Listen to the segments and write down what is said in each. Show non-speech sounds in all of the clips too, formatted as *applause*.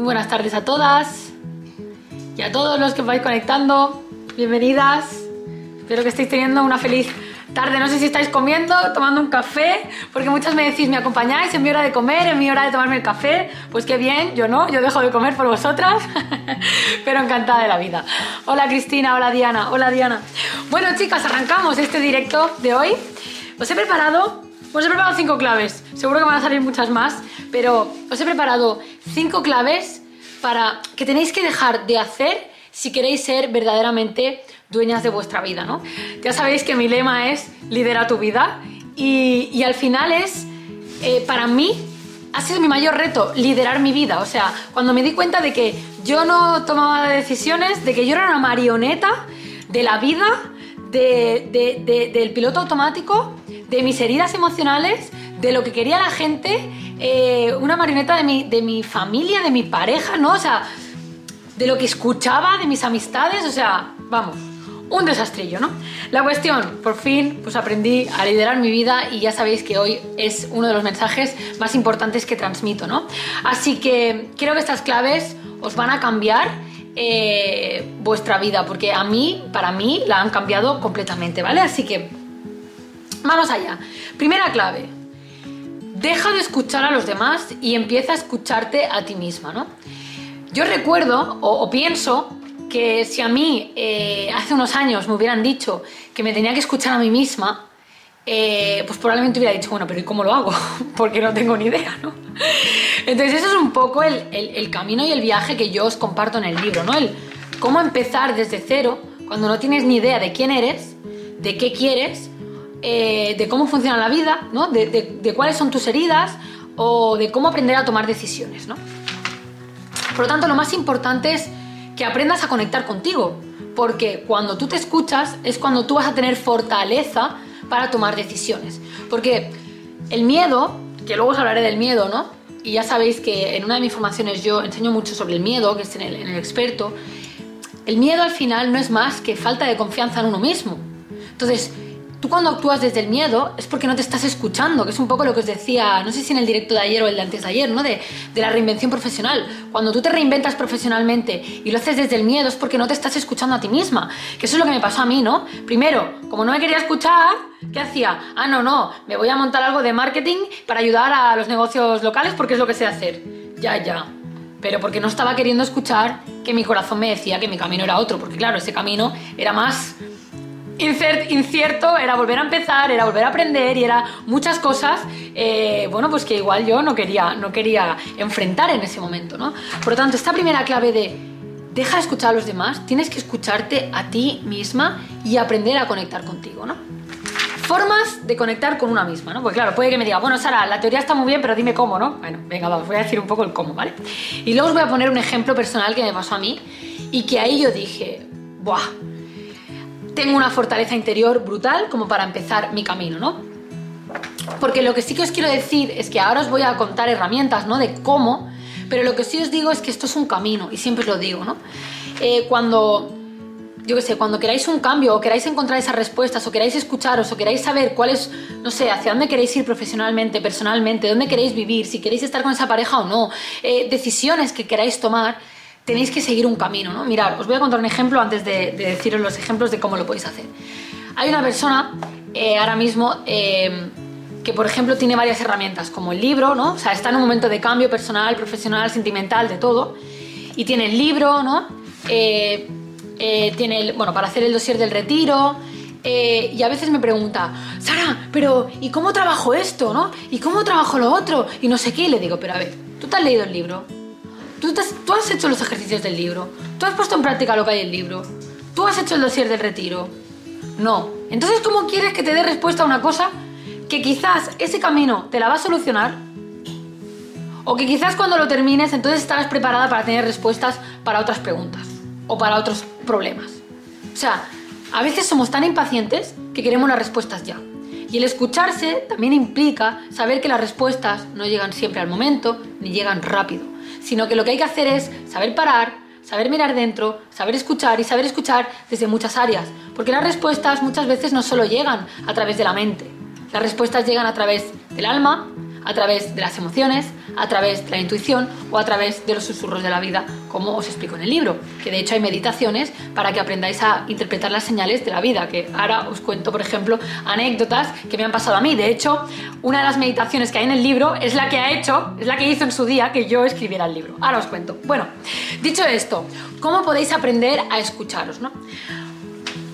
Buenas tardes a todas y a todos los que vais conectando. Bienvenidas. Espero que estéis teniendo una feliz tarde. No sé si estáis comiendo, tomando un café, porque muchas me decís, ¿me acompañáis en mi hora de comer, en mi hora de tomarme el café? Pues qué bien, yo no, yo dejo de comer por vosotras, *laughs* pero encantada de la vida. Hola Cristina, hola Diana, hola Diana. Bueno chicas, arrancamos este directo de hoy. Os he preparado, os he preparado cinco claves. Seguro que van a salir muchas más, pero os he preparado cinco claves para que tenéis que dejar de hacer si queréis ser verdaderamente dueñas de vuestra vida, ¿no? Ya sabéis que mi lema es lidera tu vida y, al final es, eh, para mí, ha sido mi mayor reto, liderar mi vida. O sea, cuando me di cuenta de que yo no tomaba decisiones, de que yo era una marioneta de la vida, del piloto automático, de mis heridas emocionales, de lo que quería la gente, eh, una marioneta de mi, de mi familia, de mi pareja, ¿no? O sea, de lo que escuchaba, de mis amistades, o sea, vamos, un desastrillo, ¿no? La cuestión, por fin, pues aprendí a liderar mi vida y ya sabéis que hoy es uno de los mensajes más importantes que transmito, ¿no? Así que creo que estas claves os van a cambiar eh, vuestra vida, porque a mí, para mí, la han cambiado completamente, ¿vale? Así que vamos allá. Primera clave. Deja de escuchar a los demás y empieza a escucharte a ti misma, ¿no? Yo recuerdo o pienso que si a mí eh, hace unos años me hubieran dicho que me tenía que escuchar a mí misma, eh, pues probablemente hubiera dicho, bueno, pero ¿y cómo lo hago? *laughs* Porque no tengo ni idea, ¿no? Entonces eso es un poco el, el, camino y el viaje que yo os comparto en el libro, ¿no? El cómo empezar desde cero cuando no tienes ni idea de quién eres, de qué quieres, eh, de cómo funciona la vida, ¿no? De, de, de cuáles son tus heridas o de cómo aprender a tomar decisiones, ¿no? Por lo tanto, lo más importante es que aprendas a conectar contigo, porque cuando tú te escuchas es cuando tú vas a tener fortaleza para tomar decisiones. Porque el miedo, que luego os hablaré del miedo, ¿no? Y ya sabéis que en una de mis formaciones yo enseño mucho sobre el miedo, que es en el, en el experto. El miedo al final no es más que falta de confianza en uno mismo. Entonces, Tú cuando actúas desde el miedo es porque no te estás escuchando, que es un poco lo que os decía, no sé si en el directo de ayer o el de antes de ayer, ¿no? De, de, la reinvención profesional. Cuando tú te reinventas profesionalmente y lo haces desde el miedo es porque no te estás escuchando a ti misma. Que eso es lo que me pasó a mí, ¿no? Primero, como no me quería escuchar, ¿qué hacía? Ah, no, no, me voy a montar algo de marketing para ayudar a los negocios locales porque es lo que sé hacer. Ya, ya. Pero porque no estaba queriendo escuchar que mi corazón me decía que mi camino era otro, porque claro, ese camino era más incierto, era volver a empezar, era volver a aprender y era muchas cosas, eh, bueno, pues que igual yo no quería, no quería enfrentar en ese momento, ¿no? Por lo tanto, esta primera clave de deja de escuchar a los demás, tienes que escucharte a ti misma y aprender a conectar contigo, ¿no? Formas de conectar con una misma, ¿no? Pues claro, puede que me diga, bueno, Sara, la teoría está muy bien, pero dime cómo, ¿no? Bueno, venga, vamos, voy a decir un poco el cómo, ¿vale? Y luego os voy a poner un ejemplo personal que me pasó a mí y que ahí yo dije, ¡buah! Tengo una fortaleza interior brutal como para empezar mi camino, ¿no? Porque lo que sí que os quiero decir es que ahora os voy a contar herramientas, ¿no? De cómo, pero lo que sí os digo es que esto es un camino, y siempre os lo digo, ¿no? Eh, cuando, yo qué sé, cuando queráis un cambio, o queráis encontrar esas respuestas, o queráis escucharos, o queráis saber cuál es, no sé, hacia dónde queréis ir profesionalmente, personalmente, dónde queréis vivir, si queréis estar con esa pareja o no, eh, decisiones que queráis tomar, tenéis que seguir un camino, ¿no? Mirad, os voy a contar un ejemplo antes de, deciros los ejemplos de cómo lo podéis hacer. Hay una persona eh, ahora mismo eh, que, por ejemplo, tiene varias herramientas, como el libro, ¿no? O sea, está en un momento de cambio personal, profesional, sentimental, de todo. Y tiene el libro, ¿no? Eh, tiene, el, bueno, para hacer el dossier del retiro. y a veces me pregunta, Sara, pero ¿y cómo trabajo esto, no? ¿Y cómo trabajo lo otro? Y no sé qué. Y le digo, pero a ver, ¿tú te has leído el libro? ¿Tú, has hecho los ejercicios del libro. Tú has puesto en práctica lo que hay en el libro. Tú has hecho el dossier del retiro. No. Entonces, ¿cómo quieres que te dé respuesta a una cosa que quizás ese camino te la va a solucionar? O que quizás cuando lo termines, entonces estarás preparada para tener respuestas para otras preguntas o para otros problemas. O sea, a veces somos tan impacientes que queremos las respuestas ya. Y el escucharse también implica saber que las respuestas no llegan siempre al momento ni llegan rápido sino que lo que hay que hacer es saber parar, saber mirar dentro, saber escuchar y saber escuchar desde muchas áreas, porque las respuestas muchas veces no solo llegan a través de la mente, las respuestas llegan a través del alma, a través de las emociones, a través de la intuición o a través de los susurros de la vida, como os explico en el libro, que de hecho hay meditaciones para que aprendáis a interpretar las señales de la vida, que ahora os cuento, por ejemplo, anécdotas que me han pasado a mí. De hecho, una de las meditaciones que hay en el libro es la que ha hecho, es la que hizo en su día que yo escribiera el libro. Ahora os cuento. Bueno, dicho esto, ¿cómo podéis aprender a escucharos? ¿no?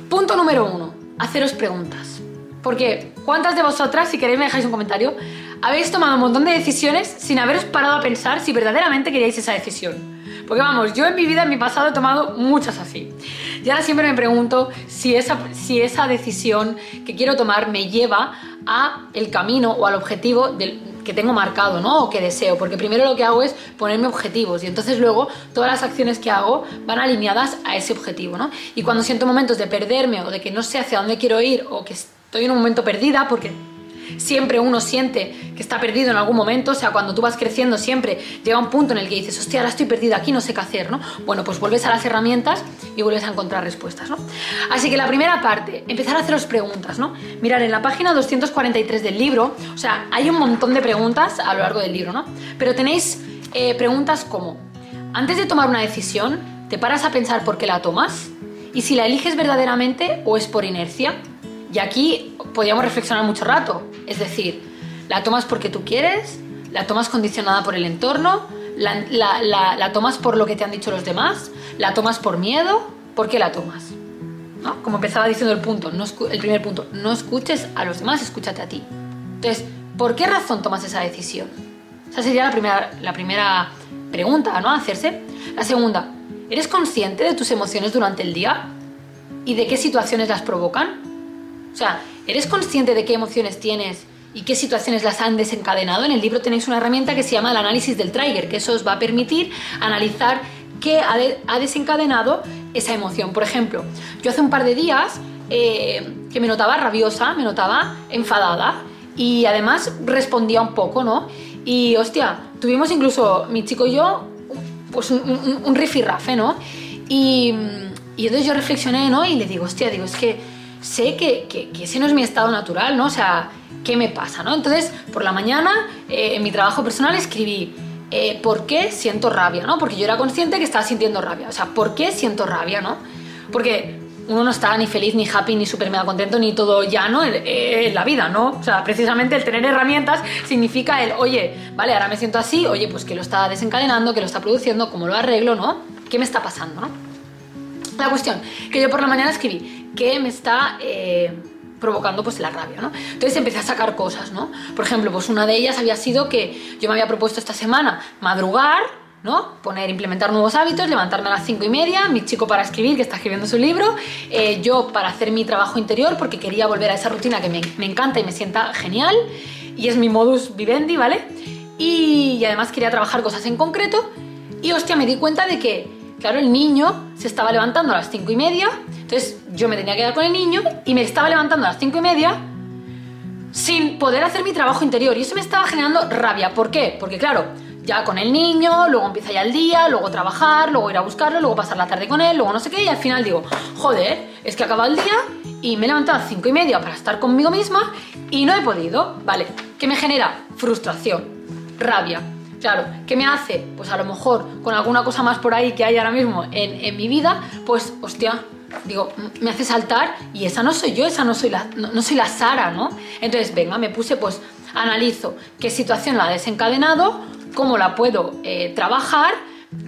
Punto número uno, haceros preguntas. Porque, ¿cuántas de vosotras, si queréis me dejáis un comentario, habéis tomado un montón de decisiones sin haberos parado a pensar si verdaderamente queríais esa decisión? Porque vamos, yo en mi vida, en mi pasado, he tomado muchas así. Y ahora siempre me pregunto si esa, si esa decisión que quiero tomar me lleva a el camino o al objetivo del, que tengo marcado, ¿no? O que deseo. Porque primero lo que hago es ponerme objetivos y entonces luego todas las acciones que hago van alineadas a ese objetivo, ¿no? Y cuando siento momentos de perderme o de que no sé hacia dónde quiero ir o que estoy en un momento perdida, porque siempre uno siente que está perdido en algún momento, o sea, cuando tú vas creciendo siempre llega un punto en el que dices, hostia, ahora estoy perdida aquí, no sé qué hacer, ¿no? Bueno, pues vuelves a las herramientas y vuelves a encontrar respuestas, ¿no? Así que la primera parte, empezar a haceros preguntas, ¿no? Mirar, en la página 243 del libro, o sea, hay un montón de preguntas a lo largo del libro, ¿no? Pero tenéis eh, preguntas como, antes de tomar una decisión, ¿te paras a pensar por qué la tomas? ¿Y si la eliges verdaderamente o es por inercia? Y aquí podríamos reflexionar mucho rato. Es decir, la tomas porque tú quieres, la tomas condicionada por el entorno, la, tomas por lo que te han dicho los demás, la tomas por miedo, ¿por qué la tomas? ¿No? Como empezaba diciendo el punto, el primer punto, no escuches a los demás, escúchate a ti. Entonces, ¿por qué razón tomas esa decisión? Esa sería la primera, la primera pregunta, ¿no? A hacerse. La segunda, ¿eres consciente de tus emociones durante el día? ¿Y de qué situaciones las provocan? O sea, ¿eres consciente de qué emociones tienes y qué situaciones las han desencadenado? En el libro tenéis una herramienta que se llama el análisis del trigger, que eso os va a permitir analizar qué ha, desencadenado esa emoción. Por ejemplo, yo hace un par de días eh, que me notaba rabiosa, me notaba enfadada y además respondía un poco, ¿no? Y hostia, tuvimos incluso mi chico y yo pues un, un, un rifirrafe, ¿no? Y, y entonces yo reflexioné, ¿no? Y le digo, hostia, digo, es que sé que, que, ese no es mi estado natural, ¿no? O sea, ¿qué me pasa, no? Entonces, por la mañana, eh, en mi trabajo personal escribí, eh, ¿por qué siento rabia, no? Porque yo era consciente que estaba sintiendo rabia. O sea, ¿por qué siento rabia, no? Porque uno no está ni feliz, ni happy, ni súper mega contento, ni todo llano en, en, la vida, ¿no? O sea, precisamente el tener herramientas significa el, oye, vale, ahora me siento así, oye, pues que lo está desencadenando, que lo está produciendo, cómo lo arreglo, ¿no? ¿Qué me está pasando, no? La cuestión, que yo por la mañana escribí, que me está eh, provocando pues la rabia, ¿no? Entonces empecé a sacar cosas, ¿no? Por ejemplo, pues una de ellas había sido que yo me había propuesto esta semana madrugar, ¿no? Poner, implementar nuevos hábitos, levantarme a las cinco y media, mi chico para escribir, que está escribiendo su libro, eh, yo para hacer mi trabajo interior, porque quería volver a esa rutina que me, me, encanta y me sienta genial, y es mi modus vivendi, ¿vale? Y, y además quería trabajar cosas en concreto, y hostia, me di cuenta de que, claro, el niño se estaba levantando a las cinco y media, entonces yo me tenía que quedar con el niño y me estaba levantando a las cinco y media sin poder hacer mi trabajo interior. Y eso me estaba generando rabia. ¿Por qué? Porque claro, ya con el niño, luego empieza ya el día, luego trabajar, luego ir a buscarlo, luego pasar la tarde con él, luego no sé qué, y al final digo, joder, es que acaba el día y me he levantado a las cinco y media para estar conmigo misma y no he podido. Vale, ¿qué me genera? Frustración, rabia. Claro, ¿qué me hace? Pues a lo mejor con alguna cosa más por ahí que hay ahora mismo en, en mi vida, pues hostia, digo, me hace saltar y esa no soy yo, esa no soy la, no, soy la Sara, ¿no? Entonces, venga, me puse, pues, analizo qué situación la ha desencadenado, cómo la puedo eh, trabajar,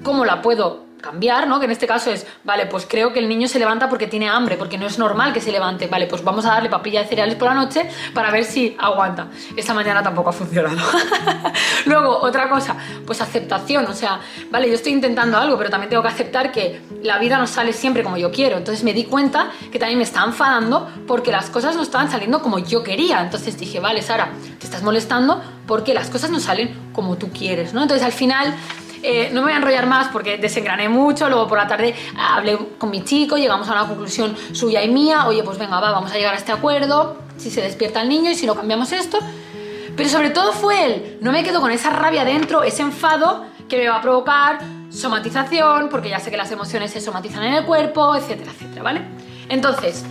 cómo la puedo cambiar, ¿no? Que en este caso es, vale, pues creo que el niño se levanta porque tiene hambre, porque no es normal que se levante. Vale, pues vamos a darle papilla de cereales por la noche para ver si aguanta. Esta mañana tampoco ha funcionado. *laughs* Luego, otra cosa, pues aceptación, o sea, vale, yo estoy intentando algo, pero también tengo que aceptar que la vida no sale siempre como yo quiero. Entonces me di cuenta que también me estaba enfadando porque las cosas no estaban saliendo como yo quería. Entonces dije, vale, Sara, te estás molestando porque las cosas no salen como tú quieres, ¿no? Entonces al final eh, no me voy a enrollar más porque desengrané mucho, luego por la tarde hablé con mi chico, llegamos a una conclusión suya y mía, oye, pues venga, va, vamos a llegar a este acuerdo, si se despierta el niño y si no cambiamos esto. Pero sobre todo fue él, no me quedo con esa rabia dentro, ese enfado que me va a provocar somatización, porque ya sé que las emociones se somatizan en el cuerpo, etcétera, etcétera, ¿vale? Entonces,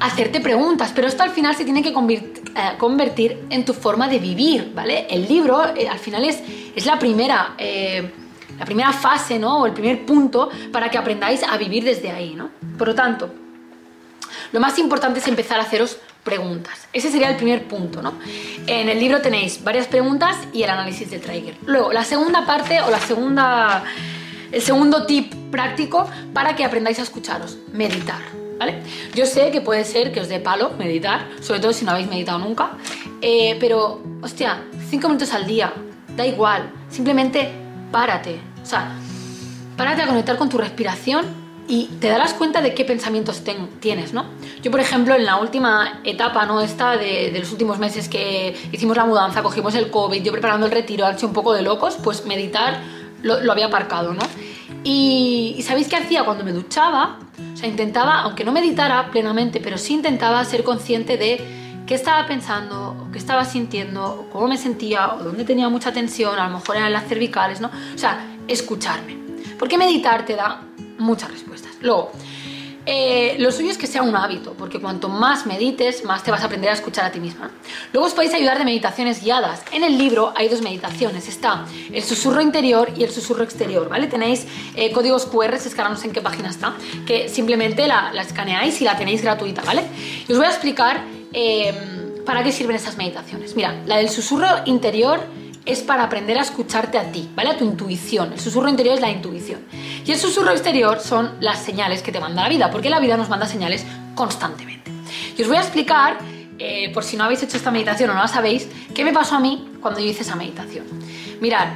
hacerte preguntas, pero esto al final se tiene que convertir, eh, convertir en tu forma de vivir, ¿vale? El libro eh, al final es, es la primera... Eh, la primera fase, ¿no? O el primer punto para que aprendáis a vivir desde ahí, ¿no? Por lo tanto, lo más importante es empezar a haceros preguntas. Ese sería el primer punto, ¿no? En el libro tenéis varias preguntas y el análisis del trigger. Luego, la segunda parte o la segunda el segundo tip práctico para que aprendáis a escucharos, meditar. ¿Vale? Yo sé que puede ser que os dé palo meditar, sobre todo si no habéis meditado nunca, eh, pero, hostia, cinco minutos al día, da igual, simplemente párate, o sea, párate a conectar con tu respiración y te darás cuenta de qué pensamientos tienes, ¿no? Yo, por ejemplo, en la última etapa, ¿no? Esta de, los últimos meses que hicimos la mudanza, cogimos el COVID, yo preparando el retiro, hecho un poco de locos, pues meditar lo, había aparcado, ¿no? Y, ¿sabéis qué hacía cuando me duchaba? O sea, intentaba, aunque no meditara plenamente, pero sí intentaba ser consciente de qué estaba pensando, o qué estaba sintiendo, o cómo me sentía, o dónde tenía mucha tensión, a lo mejor eran las cervicales, ¿no? O sea, escucharme. Porque meditar te da muchas respuestas. Luego, eh, lo suyo es que sea un hábito, porque cuanto más medites, más te vas a aprender a escuchar a ti misma. Luego os podéis ayudar de meditaciones guiadas. En el libro hay dos meditaciones. Está el susurro interior y el susurro exterior, ¿vale? Tenéis eh, códigos QR, es que en qué página está, que simplemente la, escaneáis y la tenéis gratuita, ¿vale? Y os voy a explicar em, para qué sirven estas meditaciones. Mira, la del susurro interior es para aprender a escucharte a ti, ¿vale? A tu intuición. El susurro interior es la intuición. Y el susurro exterior son las señales que te manda la vida, porque la vida nos manda señales constantemente. Y os voy a explicar, eh, por si no habéis hecho esta meditación o no la sabéis, qué me pasó a mí cuando yo hice esa meditación. Mirad,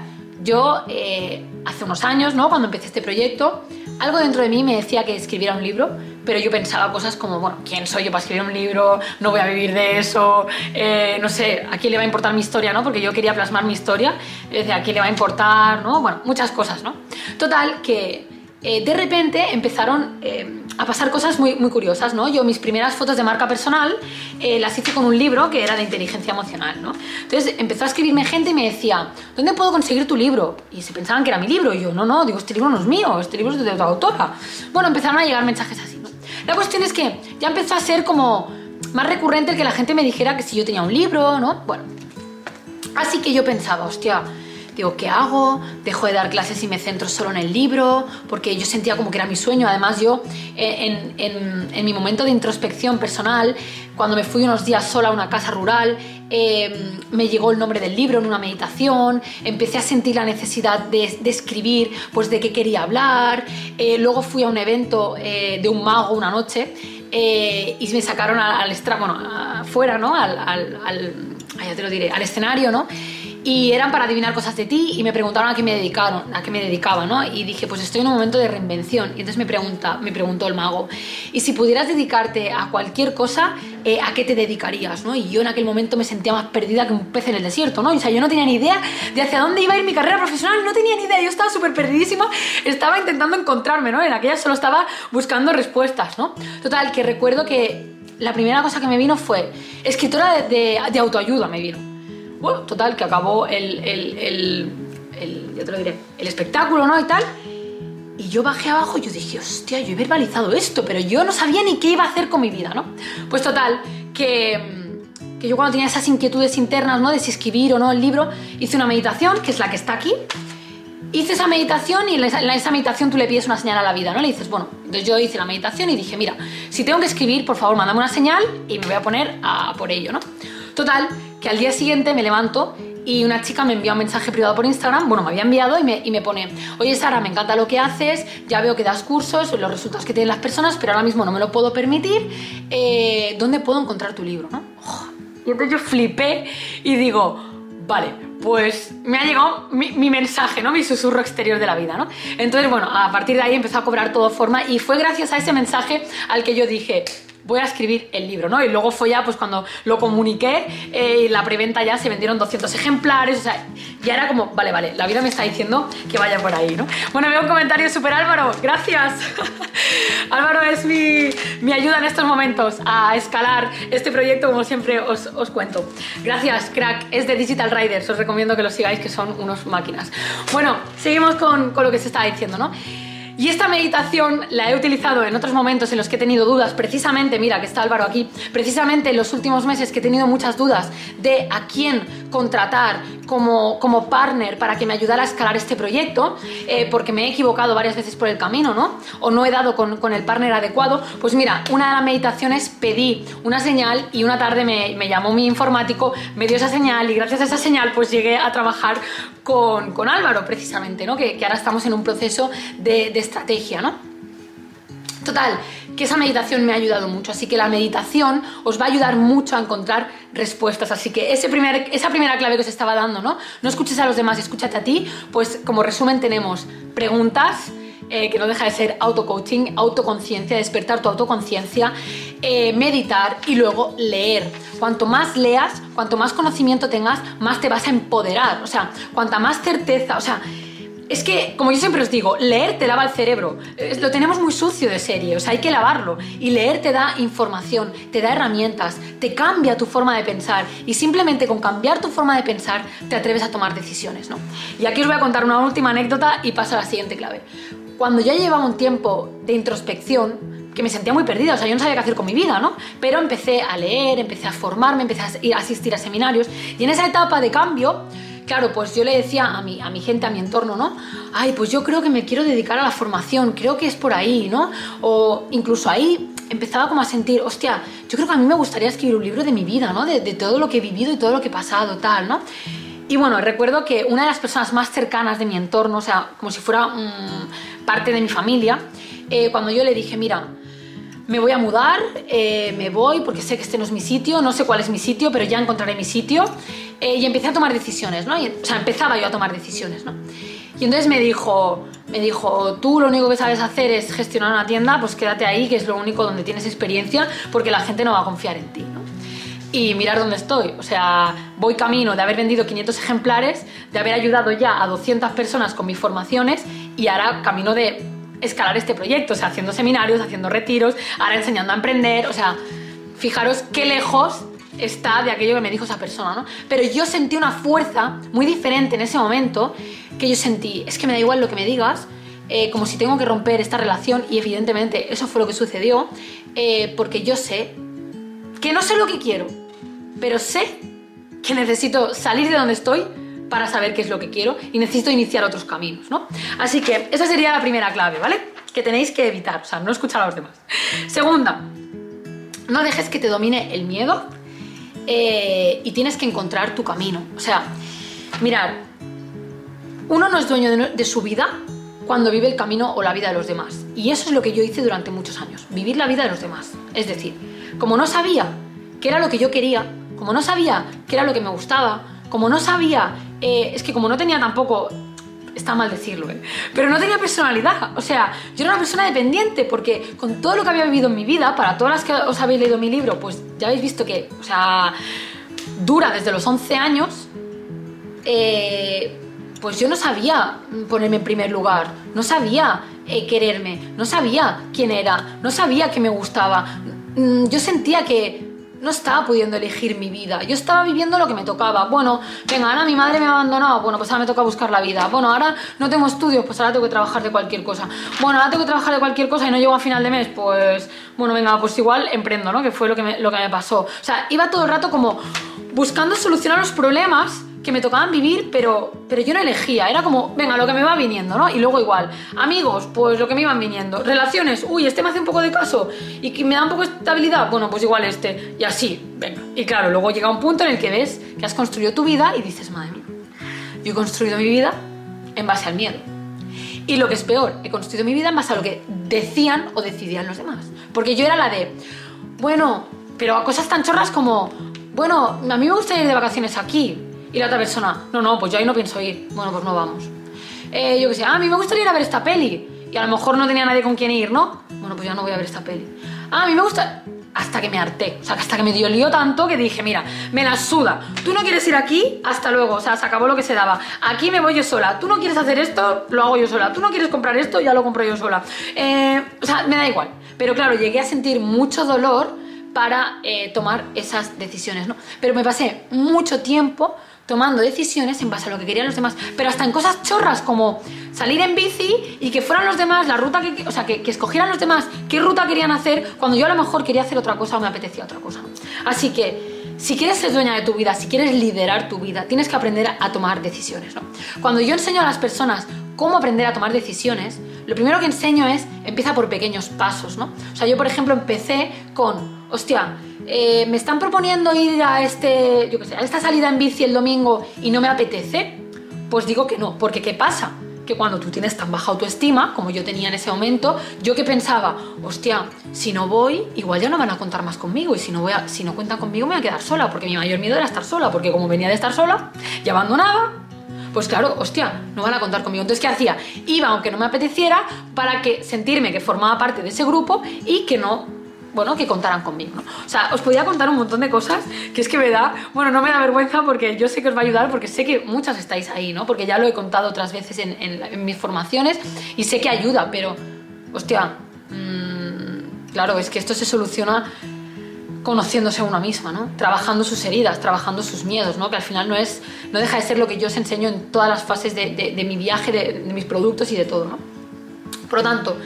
yo eh, hace unos años, ¿no? Cuando empecé este proyecto, algo dentro de mí me decía que escribiera un libro, pero yo pensaba cosas como, bueno, ¿quién soy yo para escribir un libro? No voy a vivir de eso, eh, no sé, ¿a quién le va a importar mi historia, no? Porque yo quería plasmar mi historia, decía, ¿a quién le va a importar, no? Bueno, muchas cosas, ¿no? Total, que eh, de repente empezaron eh, a pasar cosas muy, muy curiosas, ¿no? Yo mis primeras fotos de marca personal las hice con un libro que era de inteligencia emocional, ¿no? Entonces empezó a escribirme gente y me decía, ¿dónde puedo conseguir tu libro? Y se pensaban que era mi libro, y yo, no, no, digo, este libro no es mío, este libro es de otra autora. Bueno, empezaron a llegar mensajes así, ¿no? La cuestión es que ya empezó a ser como más recurrente el que la gente me dijera que si yo tenía un libro, ¿no? Bueno, así que yo pensaba, hostia, digo, ¿qué hago? Dejo de dar clases y me centro solo en el libro, porque yo sentía como que era mi sueño. Además, yo eh, en, mi momento de introspección personal, cuando me fui unos días sola a una casa rural, eh, me llegó el nombre del libro en una meditación, empecé a sentir la necesidad de, escribir, pues de qué quería hablar. Eh, luego fui a un evento de un mago una noche y me sacaron al, al bueno, afuera, ¿no? Al, al, ya te lo diré, al escenario, ¿no? Y eran para adivinar cosas de ti y me preguntaron a qué me dedicaron, a qué me dedicaba, ¿no? Y dije, pues estoy en un momento de reinvención. Y entonces me pregunta, me preguntó el mago, y si pudieras dedicarte a cualquier cosa, eh, ¿a qué te dedicarías, no? Y yo en aquel momento me sentía más perdida que un pez en el desierto, ¿no? O sea, yo no tenía ni idea de hacia dónde iba a ir mi carrera profesional, no tenía ni idea, yo estaba súper perdidísima, estaba intentando encontrarme, ¿no? En aquella solo estaba buscando respuestas, ¿no? Total, que recuerdo que la primera cosa que me vino fue escritora de, de autoayuda, me vino bueno, total, que acabó el, el, el, te lo diré, el espectáculo, ¿no? Y tal. Y yo bajé abajo y yo dije, hostia, yo he verbalizado esto, pero yo no sabía ni qué iba a hacer con mi vida, ¿no? Pues total, que, que yo cuando tenía esas inquietudes internas, ¿no? De si escribir o no el libro, hice una meditación, que es la que está aquí. Hice esa meditación y en esa meditación tú le pides una señal a la vida, ¿no? Le dices, bueno, entonces yo hice la meditación y dije, mira, si tengo que escribir, por favor, mándame una señal y me voy a poner a por ello, ¿no? Total, que al día siguiente me levanto y una chica me envía un mensaje privado por Instagram, bueno, me había enviado y me, pone, oye Sara, me encanta lo que haces, ya veo que das cursos, los resultados que tienen las personas, pero ahora mismo no me lo puedo permitir, eh, ¿dónde puedo encontrar tu libro? ¿no? Entonces yo flipé y digo, vale, pues me ha llegado mi, mi, mensaje, ¿no? Mi susurro exterior de la vida, ¿no? Entonces, bueno, a partir de ahí empezó a cobrar todo forma y fue gracias a ese mensaje al que yo dije, voy a escribir el libro, ¿no? Y luego fue ya, pues cuando lo comuniqué, eh, la preventa ya se vendieron 200 ejemplares, o sea, ya era como, vale, vale, la vida me está diciendo que vaya por ahí, ¿no? Bueno, veo un comentario súper Álvaro, gracias. *laughs* Álvaro es mi, mi, ayuda en estos momentos a escalar este proyecto, como siempre os, os cuento. Gracias, crack, es de Digital Riders, os recomiendo que lo sigáis, que son unos máquinas. Bueno, seguimos con, con lo que se estaba diciendo, ¿no? Y esta meditación la he utilizado en otros momentos en los que he tenido dudas, precisamente, mira que está Álvaro aquí, precisamente en los últimos meses que he tenido muchas dudas de a quién contratar como, como partner para que me ayudara a escalar este proyecto, eh, porque me he equivocado varias veces por el camino, ¿no? O no he dado con, con, el partner adecuado. Pues mira, una de las meditaciones pedí una señal y una tarde me, me llamó mi informático, me dio esa señal y gracias a esa señal pues llegué a trabajar con, con Álvaro precisamente, ¿no? Que, que, ahora estamos en un proceso de, de estrategia, ¿no? Total, que esa meditación me ha ayudado mucho, así que la meditación os va a ayudar mucho a encontrar respuestas, así que ese primer, esa primera clave que os estaba dando, ¿no? No escuches a los demás, escúchate a ti, pues como resumen tenemos preguntas, eh, que no deja de ser auto-coaching, autoconciencia, despertar tu autoconciencia, eh, meditar y luego leer. Cuanto más leas, cuanto más conocimiento tengas, más te vas a empoderar. O sea, cuanta más certeza, o sea, es que, como yo siempre os digo, leer te lava el cerebro. Lo tenemos muy sucio de serie, o sea, hay que lavarlo. Y leer te da información, te da herramientas, te cambia tu forma de pensar. Y simplemente con cambiar tu forma de pensar te atreves a tomar decisiones, ¿no? Y aquí os voy a contar una última anécdota y paso a la siguiente clave. Cuando ya llevaba un tiempo de introspección, que me sentía muy perdida, o sea, yo no sabía qué hacer con mi vida, ¿no? Pero empecé a leer, empecé a formarme, empecé a ir a asistir a seminarios y en esa etapa de cambio claro, pues yo le decía a mi, a mi gente, a mi entorno, ¿no? Ay, pues yo creo que me quiero dedicar a la formación, creo que es por ahí, ¿no? O incluso ahí empezaba como a sentir, hostia, yo creo que a mí me gustaría escribir un libro de mi vida, ¿no? De, todo lo que he vivido y todo lo que he pasado, tal, ¿no? Y bueno, recuerdo que una de las personas más cercanas de mi entorno, o sea, como si fuera parte de mi familia, eh, cuando yo le dije, mira, me voy a mudar, eh, me voy porque sé que este no es mi sitio, no sé cuál es mi sitio, pero ya encontraré mi sitio. Eh, y empecé a tomar decisiones, ¿no? o sea, empezaba yo a tomar decisiones, ¿no? Y entonces me dijo, me dijo, tú lo único que sabes hacer es gestionar una tienda, pues quédate ahí, que es lo único donde tienes experiencia, porque la gente no va a confiar en ti, ¿no? Y mirar dónde estoy, o sea, voy camino de haber vendido 500 ejemplares, de haber ayudado ya a 200 personas con mis formaciones y ahora camino de escalar este proyecto, o sea, haciendo seminarios, haciendo retiros, ahora enseñando a emprender, o sea, fijaros qué lejos está de aquello que me dijo esa persona, ¿no? Pero yo sentí una fuerza muy diferente en ese momento que yo sentí, es que me da igual lo que me digas, eh, como si tengo que romper esta relación y evidentemente eso fue lo que sucedió, eh, porque yo sé que no sé lo que quiero, pero sé que necesito salir de donde estoy para saber qué es lo que quiero y necesito iniciar otros caminos, ¿no? Así que esa sería la primera clave, ¿vale? Que tenéis que evitar, o sea, no escuchar a los demás. Segunda, no dejes que te domine el miedo eh, y tienes que encontrar tu camino. O sea, mirar, uno no es dueño de, de su vida cuando vive el camino o la vida de los demás. Y eso es lo que yo hice durante muchos años, vivir la vida de los demás. Es decir, como no sabía qué era lo que yo quería, como no sabía qué era lo que me gustaba, como no sabía, eh, es que como no tenía tampoco está mal decirlo, ¿eh? pero no tenía personalidad. O sea, yo era una persona dependiente porque con todo lo que había vivido en mi vida, para todas las que os habéis leído mi libro, pues ya habéis visto que, o sea, dura desde los 11 años, eh, pues yo no sabía ponerme en primer lugar, no sabía eh, quererme, no sabía quién era, no sabía qué me gustaba. Mm, yo sentía que no estaba pudiendo elegir mi vida. Yo estaba viviendo lo que me tocaba. Bueno, venga, ahora mi madre me ha abandonado. Bueno, pues ahora me toca buscar la vida. Bueno, ahora no tengo estudios, pues ahora tengo que trabajar de cualquier cosa. Bueno, ahora tengo que trabajar de cualquier cosa y no llego a final de mes, pues bueno, venga, pues igual emprendo, ¿no? Que fue lo que me, lo que me pasó. O sea, iba todo el rato como buscando solucionar los problemas que me tocaban vivir, pero, pero yo no elegía. Era como, venga, lo que me va viniendo, ¿no? Y luego igual, amigos, pues lo que me iban viniendo. Relaciones, uy, este me hace un poco de caso y que me da un poco de estabilidad, bueno, pues igual este. Y así, venga. Y claro, luego llega un punto en el que ves que has construido tu vida y dices, madre mía, yo he construido mi vida en base al miedo. Y lo que es peor, he construido mi vida en base a lo que decían o decidían los demás. Porque yo era la de, bueno, pero a cosas tan chorras como, bueno, a mí me gusta ir de vacaciones aquí, y la otra persona, no, no, pues yo ahí no pienso ir. Bueno, pues no vamos. Eh, yo que sé, ah, a mí me gustaría ir a ver esta peli. Y a lo mejor no tenía nadie con quien ir, ¿no? Bueno, pues ya no voy a ver esta peli. Ah, a mí me gusta... Hasta que me harté. O sea, hasta que me dio lío tanto que dije, mira, me la suda. Tú no quieres ir aquí, hasta luego. O sea, se acabó lo que se daba. Aquí me voy yo sola. Tú no quieres hacer esto, lo hago yo sola. Tú no quieres comprar esto, ya lo compro yo sola. Eh, o sea, me da igual. Pero claro, llegué a sentir mucho dolor para eh, tomar esas decisiones, ¿no? Pero me pasé mucho tiempo tomando decisiones en base a lo que querían los demás, pero hasta en cosas chorras como salir en bici y que fueran los demás la ruta que, o sea, que, que escogieran los demás qué ruta querían hacer cuando yo a lo mejor quería hacer otra cosa o me apetecía otra cosa. Así que si quieres ser dueña de tu vida, si quieres liderar tu vida, tienes que aprender a tomar decisiones. ¿no? Cuando yo enseño a las personas cómo aprender a tomar decisiones, lo primero que enseño es empieza por pequeños pasos. ¿no? O sea, yo por ejemplo empecé con, hostia, eh, me están proponiendo ir a, este, yo qué sé, a esta salida en bici el domingo y no me apetece, pues digo que no, porque ¿qué pasa? que cuando tú tienes tan baja autoestima, como yo tenía en ese momento, yo que pensaba, hostia, si no voy, igual ya no van a contar más conmigo y si no, voy si no cuentan conmigo me voy a quedar sola, porque mi mayor miedo era estar sola, porque como venía de estar sola y abandonada, pues claro, hostia, no van a contar conmigo. Entonces, ¿qué hacía? Iba aunque no me apeteciera para que sentirme que formaba parte de ese grupo y que no bueno, que contaran conmigo, ¿no? O sea, os podía contar un montón de cosas que es que me da, bueno, no me da vergüenza porque yo sé que os va a ayudar porque sé que muchas estáis ahí, ¿no? Porque ya lo he contado otras veces en, mis formaciones y sé que ayuda, pero, hostia, mm, claro, es que esto se soluciona conociéndose a una misma, ¿no? Trabajando sus heridas, trabajando sus miedos, ¿no? Que al final no es, no deja de ser lo que yo os enseño en todas las fases de, mi viaje, de, mis productos y de todo, ¿no? Por lo tanto,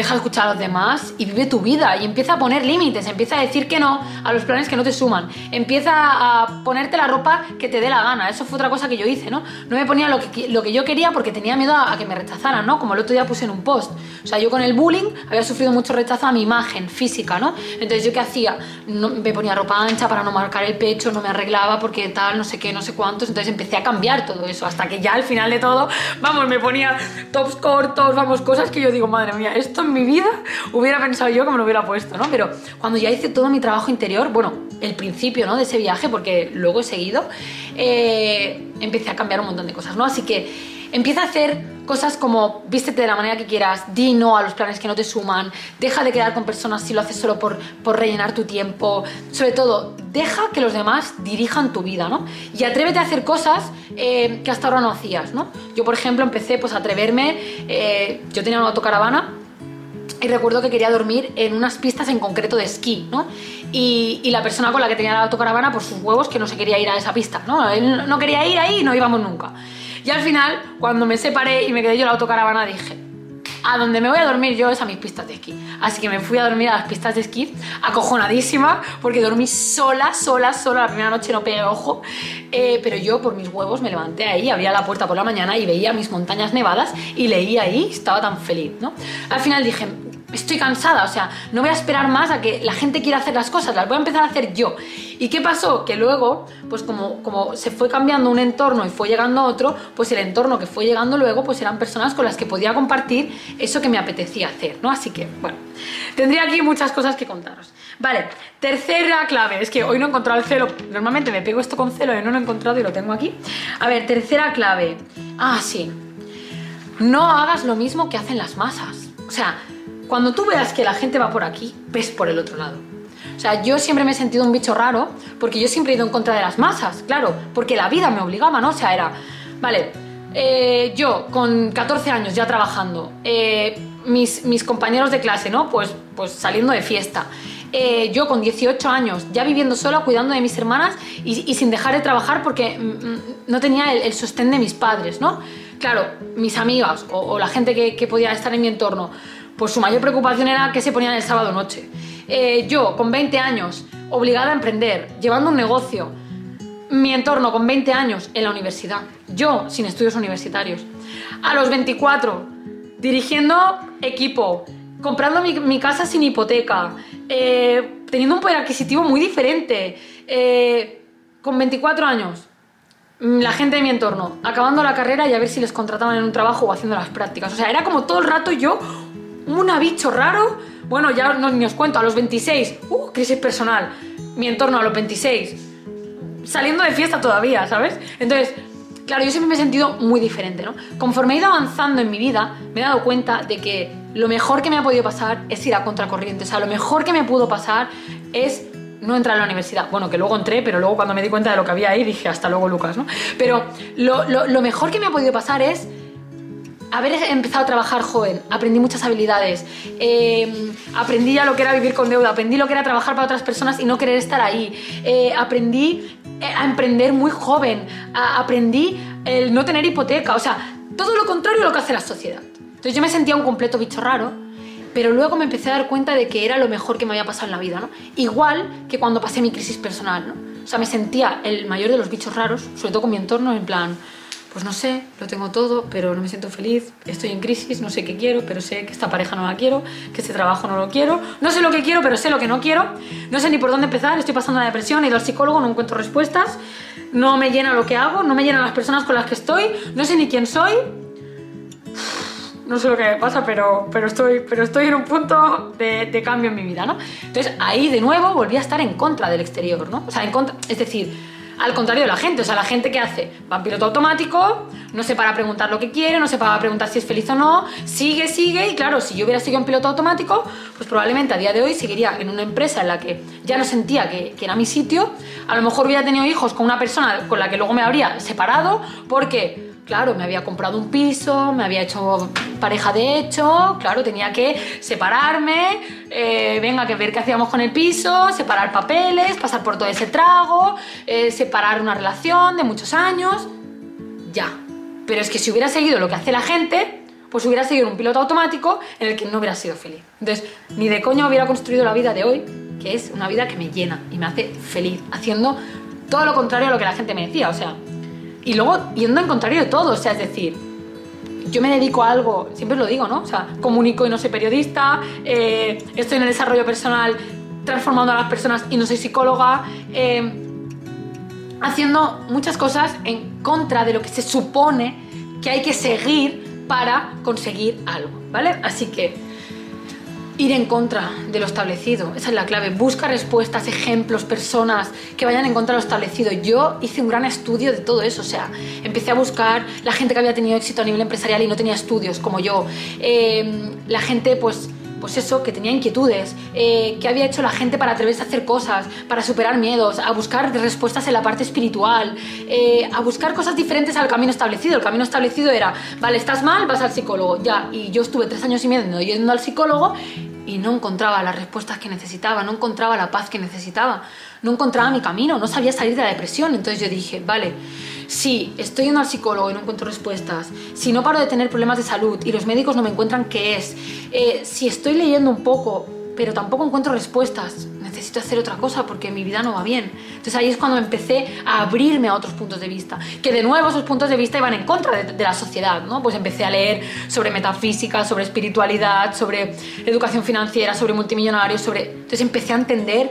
deja de escuchar a los demás y vive tu vida y empieza a poner límites, empieza a decir que no a los planes que no te suman, empieza a ponerte la ropa que te dé la gana. Eso fue otra cosa que yo hice, ¿no? No me ponía lo que, lo que yo quería porque tenía miedo a, que me rechazaran, ¿no? Como el otro día puse en un post. O sea, yo con el bullying había sufrido mucho rechazo a mi imagen física, ¿no? Entonces, ¿yo qué hacía? Me ponía ropa ancha para no marcar el pecho, no me arreglaba porque tal, no sé qué, no sé cuántos. Entonces empecé a cambiar todo eso hasta que ya al final de todo, vamos, me ponía tops cortos, vamos, cosas que yo digo, madre mía, esto mi vida hubiera pensado yo que me lo hubiera puesto, ¿no? Pero cuando ya hice todo mi trabajo interior, bueno, el principio, ¿no? De ese viaje, porque luego he seguido, eh, empecé a cambiar un montón de cosas, ¿no? Así que empieza a hacer cosas como vístete de la manera que quieras, di no a los planes que no te suman, deja de quedar con personas si lo haces solo por, por rellenar tu tiempo, sobre todo, deja que los demás dirijan tu vida, ¿no? Y atrévete a hacer cosas eh, que hasta ahora no hacías, ¿no? Yo, por ejemplo, empecé pues a atreverme, eh, yo tenía una autocaravana y recuerdo que quería dormir en unas pistas en concreto de esquí, ¿no? Y, la persona con la que tenía la autocaravana, por sus huevos, que no se quería ir a esa pista, ¿no? Él no quería ir ahí y no íbamos nunca. Y al final, cuando me separé y me quedé yo en la autocaravana, dije, a donde me voy a dormir yo es a mis pistas de esquí. Así que me fui a dormir a las pistas de esquí, acojonadísima, porque dormí sola, sola, sola. La primera noche no pegué ojo, eh, pero yo por mis huevos me levanté ahí, abría la puerta por la mañana y veía mis montañas nevadas y leía ahí, estaba tan feliz, ¿no? Al final dije, estoy cansada, o sea, no voy a esperar más a que la gente quiera hacer las cosas, las voy a empezar a hacer yo. ¿Y qué pasó? Que luego, pues como, como se fue cambiando un entorno y fue llegando otro, pues el entorno que fue llegando luego, pues eran personas con las que podía compartir eso que me apetecía hacer, ¿no? Así que, bueno, tendría aquí muchas cosas que contaros. Vale, tercera clave, es que hoy no he encontrado el celo, normalmente me pego esto con celo y no lo he encontrado y lo tengo aquí. A ver, tercera clave. Ah, sí. No hagas lo mismo que hacen las masas. O sea, cuando tú veas que la gente va por aquí, ves por el otro lado. O sea, yo siempre me he sentido un bicho raro porque yo siempre he ido en contra de las masas, claro, porque la vida me obligaba, ¿no? O sea, era, vale, eh, yo con 14 años ya trabajando, eh, mis, mis, compañeros de clase, ¿no? Pues, pues saliendo de fiesta. Eh, yo con 18 años ya viviendo sola, cuidando de mis hermanas y, sin dejar de trabajar porque mm, mm, no tenía el, sostén de mis padres, ¿no? Claro, mis amigas o, la gente que, que podía estar en mi entorno pues su mayor preocupación era que se ponían el sábado noche. Eh, yo, con 20 años, obligada a emprender, llevando un negocio, mi entorno con 20 años en la universidad, yo sin estudios universitarios, a los 24, dirigiendo equipo, comprando mi, casa sin hipoteca, eh, teniendo un poder adquisitivo muy diferente, eh, con 24 años, la gente de mi entorno, acabando la carrera y a ver si les contrataban en un trabajo o haciendo las prácticas. O sea, era como todo el rato yo un bicho raro. Bueno, ya no, ni os cuento, a los 26, uh, crisis personal. Mi entorno a los 26, saliendo de fiesta todavía, ¿sabes? Entonces, claro, yo siempre me he sentido muy diferente, ¿no? Conforme he ido avanzando en mi vida, me he dado cuenta de que lo mejor que me ha podido pasar es ir a contracorriente. O sea, lo mejor que me pudo pasar es no entrar a la universidad. Bueno, que luego entré, pero luego cuando me di cuenta de lo que había ahí dije, hasta luego Lucas, ¿no? Pero lo, lo mejor que me ha podido pasar es haber empezado a trabajar joven, aprendí muchas habilidades, eh, aprendí ya lo que era vivir con deuda, aprendí lo que era trabajar para otras personas y no querer estar ahí, eh, aprendí eh, a emprender muy joven, aprendí el no tener hipoteca, o sea, todo lo contrario a lo que hace la sociedad. Entonces yo me sentía un completo bicho raro, pero luego me empecé a dar cuenta de que era lo mejor que me había pasado en la vida, ¿no? Igual que cuando pasé mi crisis personal, ¿no? O sea, me sentía el mayor de los bichos raros, sobre todo con mi entorno, en plan, pues no sé, lo tengo todo, pero no me siento feliz, estoy en crisis, no sé qué quiero, pero sé que esta pareja no la quiero, que este trabajo no lo quiero, no sé lo que quiero, pero sé lo que no quiero, no sé ni por dónde empezar, estoy pasando la depresión, he ido al psicólogo, no encuentro respuestas, no me llena lo que hago, no me llenan las personas con las que estoy, no sé ni quién soy, no sé lo que me pasa, pero, pero, estoy, pero estoy en un punto de, de, cambio en mi vida, ¿no? Entonces ahí de nuevo volví a estar en contra del exterior, ¿no? O sea, en contra, es decir, al contrario de la gente, o sea, la gente que hace va en piloto automático, no se para preguntar lo que quiere, no se para preguntar si es feliz o no, sigue, sigue, y claro, si yo hubiera seguido en piloto automático, pues probablemente a día de hoy seguiría en una empresa en la que ya no sentía que, que era mi sitio, a lo mejor hubiera tenido hijos con una persona con la que luego me habría separado, porque claro, me había comprado un piso, me había hecho pareja de hecho, claro, tenía que separarme, eh, venga, que ver qué hacíamos con el piso, separar papeles, pasar por todo ese trago, eh, separar una relación de muchos años, ya. Pero es que si hubiera seguido lo que hace la gente, pues hubiera seguido un piloto automático en el que no hubiera sido feliz. Entonces, ni de coño hubiera construido la vida de hoy, que es una vida que me llena y me hace feliz, haciendo todo lo contrario a lo que la gente me decía, o sea, y luego yendo en contrario de todo, o sea, es decir, yo me dedico a algo, siempre lo digo, ¿no? O sea, comunico y no soy periodista, eh, estoy en el desarrollo personal transformando a las personas y no soy psicóloga, eh, haciendo muchas cosas en contra de lo que se supone que hay que seguir para conseguir algo, ¿vale? Así que ir en contra de lo establecido. Esa es la clave. Busca respuestas, ejemplos, personas que vayan en contra de lo establecido. Yo hice un gran estudio de todo eso. O sea, empecé a buscar la gente que había tenido éxito a nivel empresarial y no tenía estudios, como yo. Eh, la gente, pues pues eso, que tenía inquietudes, eh, qué había hecho la gente para atreverse a hacer cosas, para superar miedos, a buscar respuestas en la parte espiritual, eh, a buscar cosas diferentes al camino establecido. El camino establecido era, vale, estás mal, vas al psicólogo, ya. Y yo estuve tres años y medio yendo al psicólogo y no encontraba las respuestas que necesitaba, no encontraba la paz que necesitaba, no encontraba mi camino, no sabía salir de la depresión. Entonces yo dije, vale, si estoy yendo al psicólogo y no encuentro respuestas, si no paro de tener problemas de salud y los médicos no me encuentran qué es, eh, si estoy leyendo un poco pero tampoco encuentro respuestas, necesito hacer otra cosa porque mi vida no va bien. Entonces ahí es cuando empecé a abrirme a otros puntos de vista, que de nuevo esos puntos de vista iban en contra de, la sociedad, ¿no? Pues empecé a leer sobre metafísica, sobre espiritualidad, sobre educación financiera, sobre multimillonarios, sobre... Entonces empecé a entender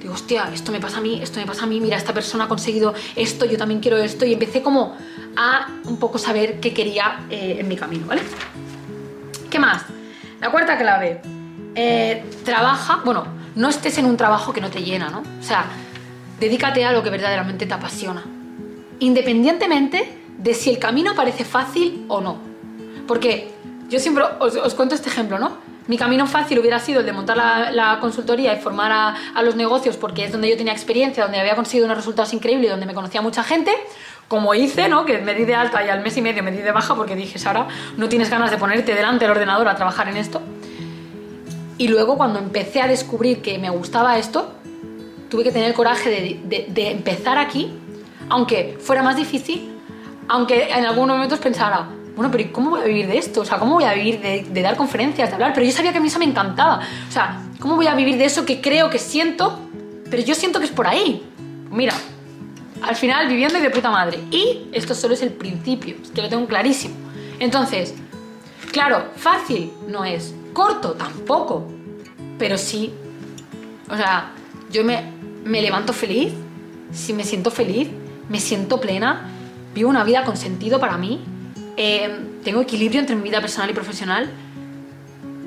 digo, hostia, esto me pasa a mí, esto me pasa a mí, mira, esta persona ha conseguido esto, yo también quiero esto, y empecé como a un poco saber qué quería eh, en mi camino, ¿vale? ¿Qué más? La cuarta clave, eh, trabaja, bueno, no estés en un trabajo que no te llena, ¿no? O sea, dedícate a lo que verdaderamente te apasiona, independientemente de si el camino parece fácil o no. Porque yo siempre os, cuento este ejemplo, ¿no? Mi camino fácil hubiera sido el de montar la, consultoría y formar a, a, los negocios porque es donde yo tenía experiencia, donde había conseguido unos resultados increíbles y donde me conocía mucha gente, como hice, ¿no? Que me di de alta y al mes y medio me di de baja porque dije, Sara, no tienes ganas de ponerte delante del ordenador a trabajar en esto. Y luego cuando empecé a descubrir que me gustaba esto, tuve que tener el coraje de, empezar aquí, aunque fuera más difícil, aunque en algunos momentos pensara, bueno, pero ¿cómo voy a vivir de esto? O sea, ¿cómo voy a vivir de, dar conferencias, de hablar? Pero yo sabía que a mí eso me encantaba. O sea, ¿cómo voy a vivir de eso que creo, que siento? Pero yo siento que es por ahí. Mira, al final viviendo y de puta madre. Y esto solo es el principio, que lo tengo clarísimo. Entonces, claro, fácil no es, corto tampoco, pero sí, o sea, yo me, me levanto feliz, si me siento feliz, me siento plena, vivo una vida con sentido para mí, eh, tengo equilibrio entre mi vida personal y profesional.